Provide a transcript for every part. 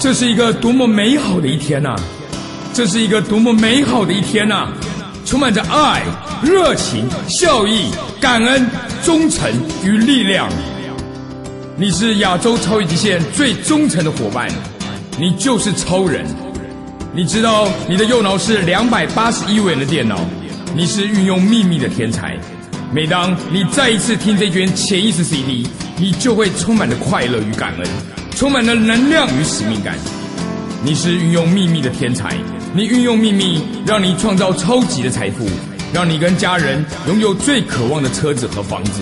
这是一个多么美好的一天呐！这是一个多么美好的一天呐！充满着爱、热情、笑意、感恩、忠诚与力量。你是亚洲超越极限最忠诚的伙伴，你就是超人。你知道你的右脑是两百八十一位的电脑，你是运用秘密的天才。每当你再一次听这卷潜意识 CD，你就会充满着快乐与感恩，充满了能量与使命感。你是运用秘密的天才，你运用秘密让你创造超级的财富，让你跟家人拥有最渴望的车子和房子，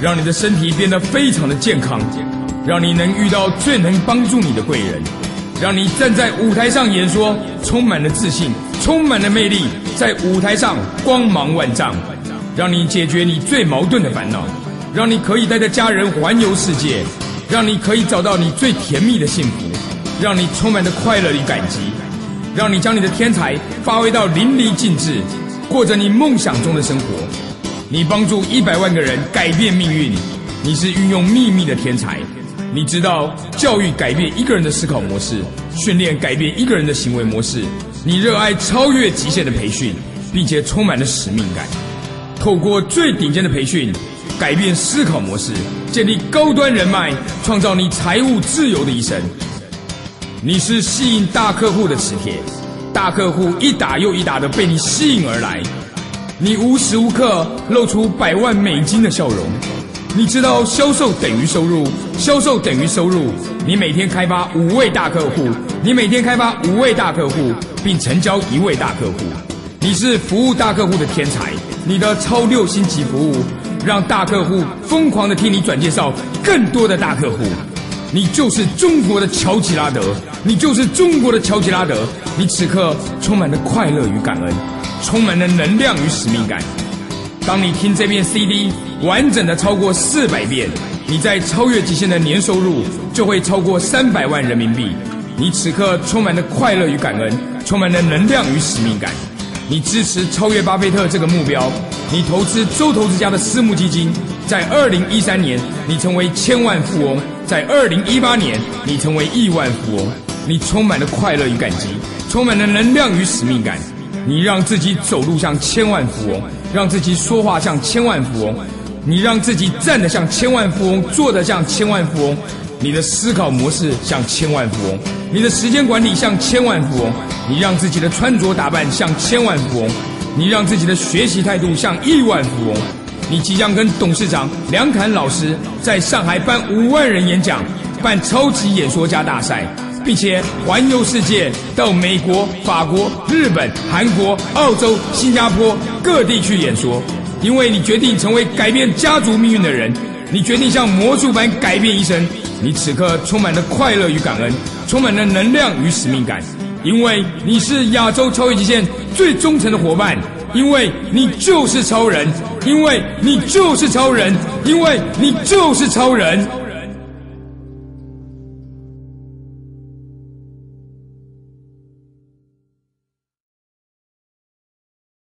让你的身体变得非常的健康，让你能遇到最能帮助你的贵人，让你站在舞台上演说，充满了自信，充满了魅力，在舞台上光芒万丈。让你解决你最矛盾的烦恼，让你可以带着家人环游世界，让你可以找到你最甜蜜的幸福，让你充满着快乐与感激，让你将你的天才发挥到淋漓尽致，过着你梦想中的生活。你帮助一百万个人改变命运，你是运用秘密的天才。你知道教育改变一个人的思考模式，训练改变一个人的行为模式。你热爱超越极限的培训，并且充满了使命感。透过最顶尖的培训，改变思考模式，建立高端人脉，创造你财务自由的一生。你是吸引大客户的磁铁，大客户一打又一打的被你吸引而来。你无时无刻露出百万美金的笑容。你知道销售等于收入，销售等于收入。你每天开发五位大客户，你每天开发五位大客户，并成交一位大客户。你是服务大客户的天才。你的超六星级服务，让大客户疯狂的替你转介绍更多的大客户。你就是中国的乔吉拉德，你就是中国的乔吉拉德。你此刻充满了快乐与感恩，充满了能量与使命感。当你听这遍 CD 完整的超过四百遍，你在超越极限的年收入就会超过三百万人民币。你此刻充满了快乐与感恩，充满了能量与使命感。你支持超越巴菲特这个目标，你投资周投资家的私募基金，在二零一三年你成为千万富翁，在二零一八年你成为亿万富翁，你充满了快乐与感激，充满了能量与使命感，你让自己走路像千万富翁，让自己说话像千万富翁，你让自己站得像千万富翁，坐得像千万富翁。你的思考模式像千万富翁，你的时间管理像千万富翁，你让自己的穿着打扮像千万富翁，你让自己的学习态度像亿万富翁，你即将跟董事长梁侃老师在上海办五万人演讲，办超级演说家大赛，并且环游世界，到美国、法国、日本、韩国、澳洲、新加坡各地去演说，因为你决定成为改变家族命运的人，你决定像魔术般改变一生。你此刻充满了快乐与感恩，充满了能量与使命感，因为你是亚洲超越极限最忠诚的伙伴，因为你就是超人，因为你就是超人，因为你就是超人。